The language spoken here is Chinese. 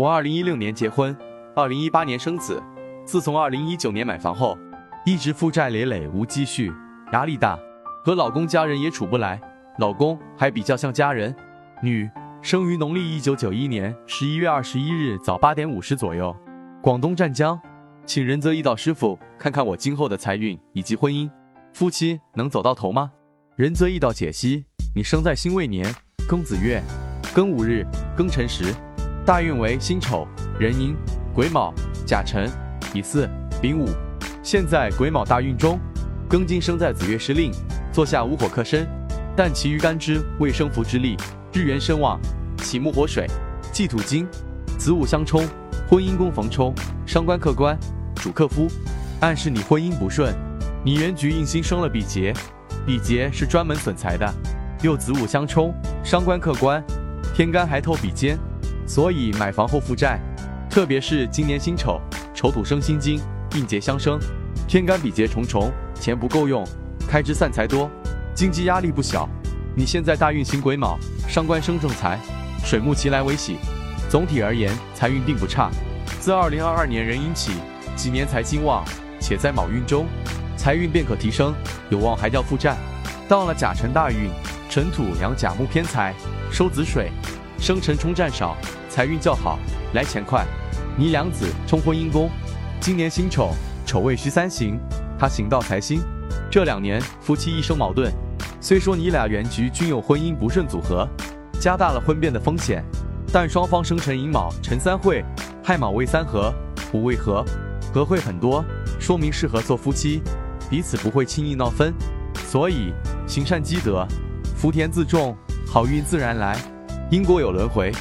我二零一六年结婚，二零一八年生子，自从二零一九年买房后，一直负债累累，无积蓄，压力大，和老公家人也处不来，老公还比较像家人。女，生于农历一九九一年十一月二十一日早八点五十左右，广东湛江，请仁泽一道师傅看看我今后的财运以及婚姻，夫妻能走到头吗？仁泽一道解析：你生在辛未年庚子月庚午日庚辰时。大运为辛丑、壬寅、癸卯、甲辰、乙巳、丙午。现在癸卯大运中，庚金生在子月失令，坐下无火克身，但其余干支未生福之力，日元身旺，喜木火水，忌土金，子午相冲，婚姻宫逢冲，伤官克官，主克夫，暗示你婚姻不顺。你原局印星生了比劫，比劫是专门损财的，又子午相冲，伤官克官，天干还透比肩。所以买房后负债，特别是今年辛丑，丑土生辛金，应劫相生，天干比劫重重，钱不够用，开支散财多，经济压力不小。你现在大运行癸卯，伤官生正财，水木齐来为喜，总体而言财运并不差。自二零二二年壬寅起，几年财金旺，且在卯运中，财运便可提升，有望还掉负债。到了甲辰大运，辰土养甲木偏财，收子水，生辰冲战少。财运较好，来钱快。你两子冲婚姻宫，今年辛丑，丑未戌三刑，他行到财星。这两年夫妻一生矛盾，虽说你俩原局均有婚姻不顺组合，加大了婚变的风险，但双方生辰寅卯辰三会，亥卯未三合，午未合，合会很多，说明适合做夫妻，彼此不会轻易闹分。所以行善积德，福田自种，好运自然来。因果有轮回。